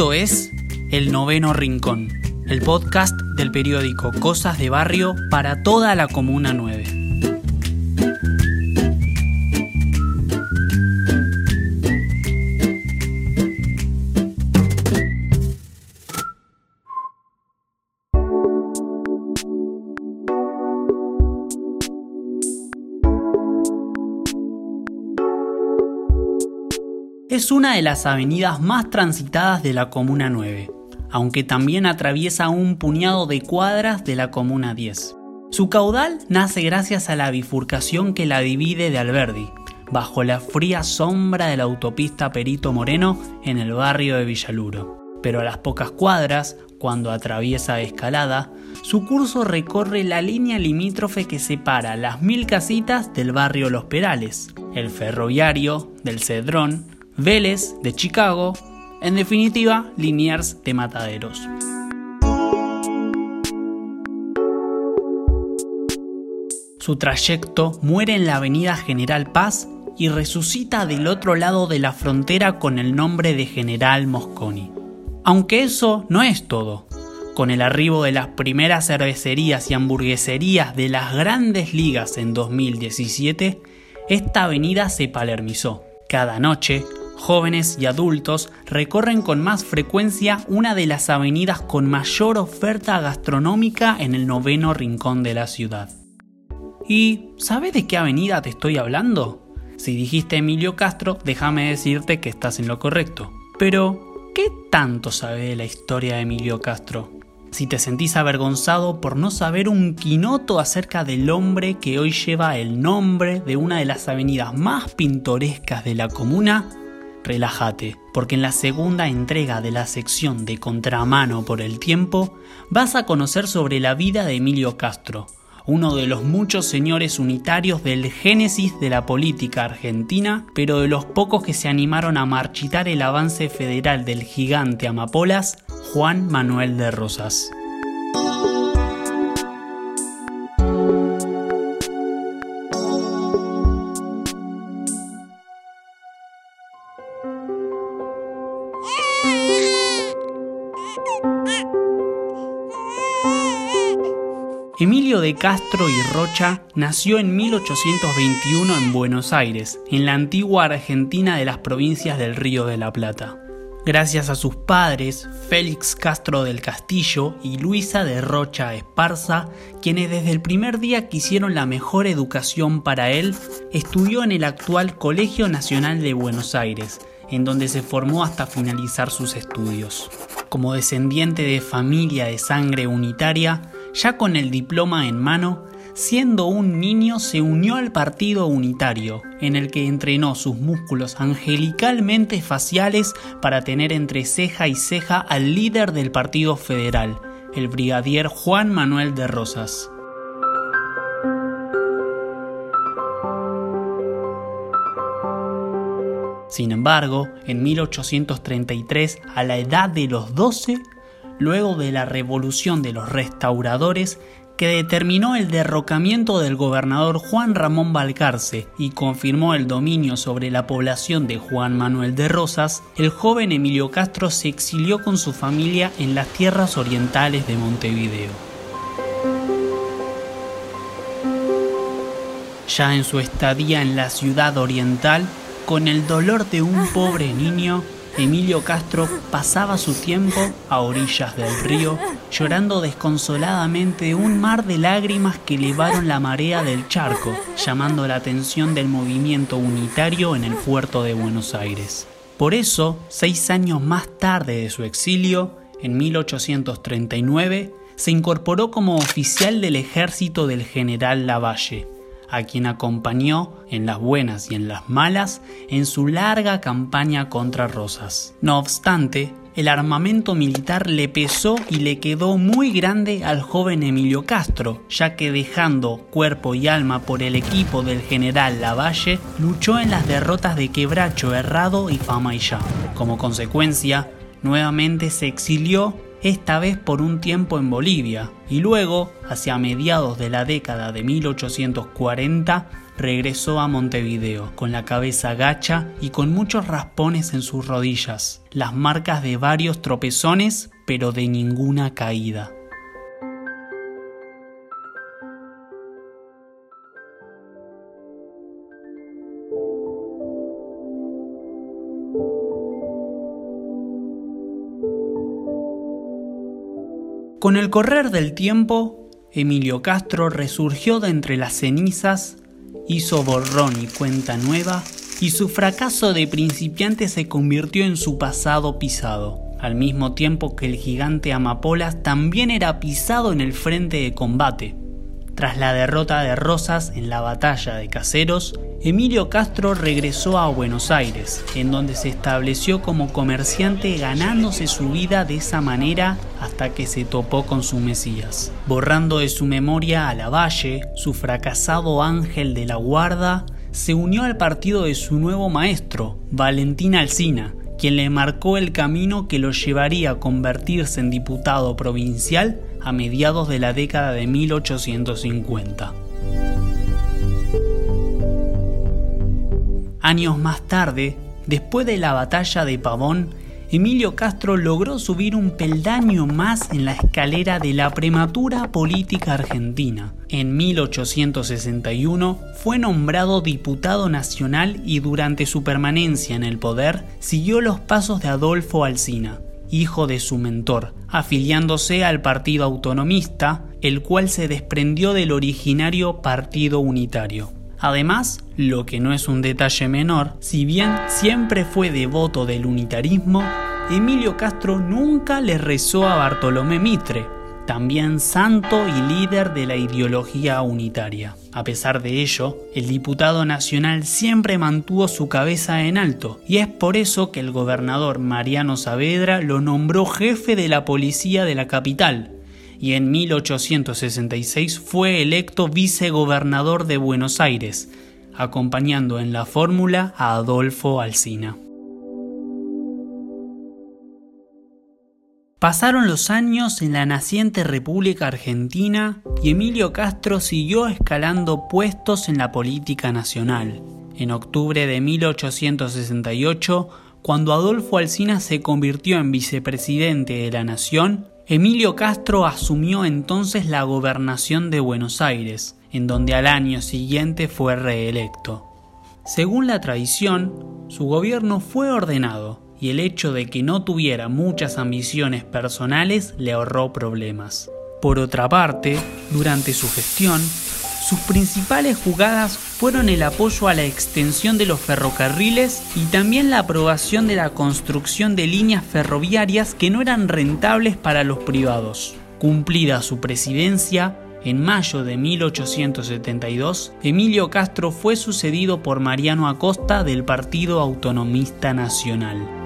Esto es El Noveno Rincón, el podcast del periódico Cosas de Barrio para toda la Comuna 9. Es una de las avenidas más transitadas de la Comuna 9, aunque también atraviesa un puñado de cuadras de la Comuna 10. Su caudal nace gracias a la bifurcación que la divide de Alberdi, bajo la fría sombra de la autopista Perito Moreno en el barrio de Villaluro. Pero a las pocas cuadras, cuando atraviesa Escalada, su curso recorre la línea limítrofe que separa las mil casitas del barrio Los Perales, el ferroviario del Cedrón, Vélez de Chicago, en definitiva, Liniers de Mataderos. Su trayecto muere en la avenida General Paz y resucita del otro lado de la frontera con el nombre de General Mosconi. Aunque eso no es todo. Con el arribo de las primeras cervecerías y hamburgueserías de las grandes ligas en 2017, esta avenida se palermizó. Cada noche, jóvenes y adultos recorren con más frecuencia una de las avenidas con mayor oferta gastronómica en el noveno rincón de la ciudad. ¿Y sabes de qué avenida te estoy hablando? Si dijiste Emilio Castro, déjame decirte que estás en lo correcto. Pero, ¿qué tanto sabe de la historia de Emilio Castro? Si te sentís avergonzado por no saber un quinoto acerca del hombre que hoy lleva el nombre de una de las avenidas más pintorescas de la comuna, relájate, porque en la segunda entrega de la sección de Contramano por el Tiempo vas a conocer sobre la vida de Emilio Castro, uno de los muchos señores unitarios del génesis de la política argentina, pero de los pocos que se animaron a marchitar el avance federal del gigante Amapolas, Juan Manuel de Rosas. De Castro y Rocha nació en 1821 en Buenos Aires, en la antigua Argentina de las provincias del Río de la Plata. Gracias a sus padres, Félix Castro del Castillo y Luisa de Rocha Esparza, quienes desde el primer día quisieron la mejor educación para él, estudió en el actual Colegio Nacional de Buenos Aires, en donde se formó hasta finalizar sus estudios. Como descendiente de familia de sangre unitaria, ya con el diploma en mano, siendo un niño se unió al Partido Unitario, en el que entrenó sus músculos angelicalmente faciales para tener entre ceja y ceja al líder del Partido Federal, el brigadier Juan Manuel de Rosas. Sin embargo, en 1833, a la edad de los 12, luego de la revolución de los restauradores que determinó el derrocamiento del gobernador Juan Ramón Balcarce y confirmó el dominio sobre la población de Juan Manuel de Rosas, el joven Emilio Castro se exilió con su familia en las tierras orientales de Montevideo. Ya en su estadía en la ciudad oriental, con el dolor de un pobre niño, Emilio Castro pasaba su tiempo a orillas del río, llorando desconsoladamente un mar de lágrimas que elevaron la marea del charco, llamando la atención del movimiento unitario en el puerto de Buenos Aires. Por eso, seis años más tarde de su exilio, en 1839, se incorporó como oficial del ejército del general Lavalle, a quien acompañó en las buenas y en las malas en su larga campaña contra Rosas. No obstante, el armamento militar le pesó y le quedó muy grande al joven Emilio Castro, ya que dejando cuerpo y alma por el equipo del general Lavalle, luchó en las derrotas de Quebracho Herrado y Famaillá. Como consecuencia, nuevamente se exilió esta vez por un tiempo en Bolivia, y luego, hacia mediados de la década de 1840, regresó a Montevideo con la cabeza gacha y con muchos raspones en sus rodillas, las marcas de varios tropezones, pero de ninguna caída. Con el correr del tiempo, Emilio Castro resurgió de entre las cenizas, hizo borrón y cuenta nueva, y su fracaso de principiante se convirtió en su pasado pisado, al mismo tiempo que el gigante Amapolas también era pisado en el frente de combate. Tras la derrota de Rosas en la batalla de Caseros, Emilio Castro regresó a Buenos Aires, en donde se estableció como comerciante ganándose su vida de esa manera hasta que se topó con su Mesías, borrando de su memoria a Lavalle, su fracasado ángel de la guarda, se unió al partido de su nuevo maestro, Valentín Alsina, quien le marcó el camino que lo llevaría a convertirse en diputado provincial a mediados de la década de 1850. Años más tarde, después de la batalla de Pavón, Emilio Castro logró subir un peldaño más en la escalera de la prematura política argentina. En 1861 fue nombrado diputado nacional y durante su permanencia en el poder siguió los pasos de Adolfo Alsina, hijo de su mentor, afiliándose al Partido Autonomista, el cual se desprendió del originario Partido Unitario. Además, lo que no es un detalle menor, si bien siempre fue devoto del unitarismo, Emilio Castro nunca le rezó a Bartolomé Mitre, también santo y líder de la ideología unitaria. A pesar de ello, el diputado nacional siempre mantuvo su cabeza en alto, y es por eso que el gobernador Mariano Saavedra lo nombró jefe de la policía de la capital, y en 1866 fue electo vicegobernador de Buenos Aires, acompañando en la fórmula a Adolfo Alsina. Pasaron los años en la naciente República Argentina y Emilio Castro siguió escalando puestos en la política nacional. En octubre de 1868, cuando Adolfo Alsina se convirtió en vicepresidente de la Nación, Emilio Castro asumió entonces la gobernación de Buenos Aires, en donde al año siguiente fue reelecto. Según la tradición, su gobierno fue ordenado y el hecho de que no tuviera muchas ambiciones personales le ahorró problemas. Por otra parte, durante su gestión, sus principales jugadas fueron el apoyo a la extensión de los ferrocarriles y también la aprobación de la construcción de líneas ferroviarias que no eran rentables para los privados. Cumplida su presidencia, en mayo de 1872, Emilio Castro fue sucedido por Mariano Acosta del Partido Autonomista Nacional.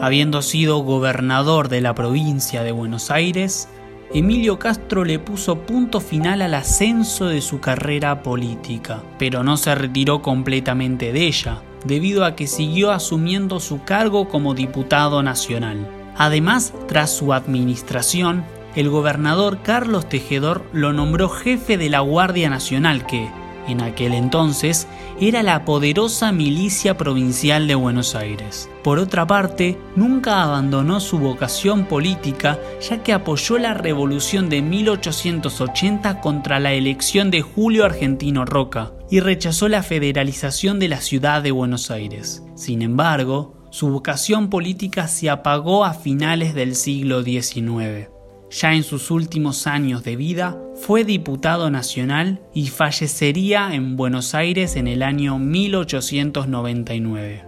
Habiendo sido gobernador de la provincia de Buenos Aires, Emilio Castro le puso punto final al ascenso de su carrera política, pero no se retiró completamente de ella, debido a que siguió asumiendo su cargo como diputado nacional. Además, tras su administración, el gobernador Carlos Tejedor lo nombró jefe de la Guardia Nacional que, en aquel entonces, era la poderosa milicia provincial de Buenos Aires. Por otra parte, nunca abandonó su vocación política ya que apoyó la revolución de 1880 contra la elección de Julio Argentino Roca y rechazó la federalización de la ciudad de Buenos Aires. Sin embargo, su vocación política se apagó a finales del siglo XIX. Ya en sus últimos años de vida fue diputado nacional y fallecería en Buenos Aires en el año 1899.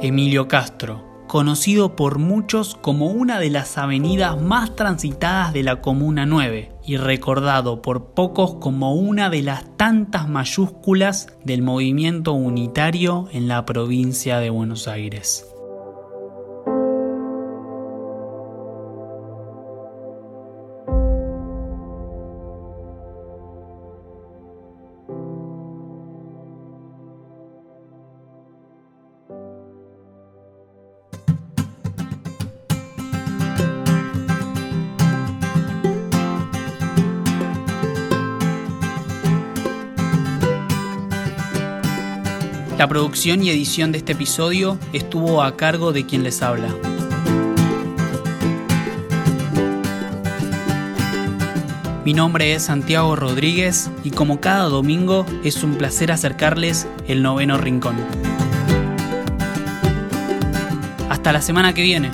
Emilio Castro conocido por muchos como una de las avenidas más transitadas de la Comuna 9 y recordado por pocos como una de las tantas mayúsculas del movimiento unitario en la provincia de Buenos Aires. La producción y edición de este episodio estuvo a cargo de quien les habla. Mi nombre es Santiago Rodríguez y como cada domingo es un placer acercarles el noveno rincón. Hasta la semana que viene.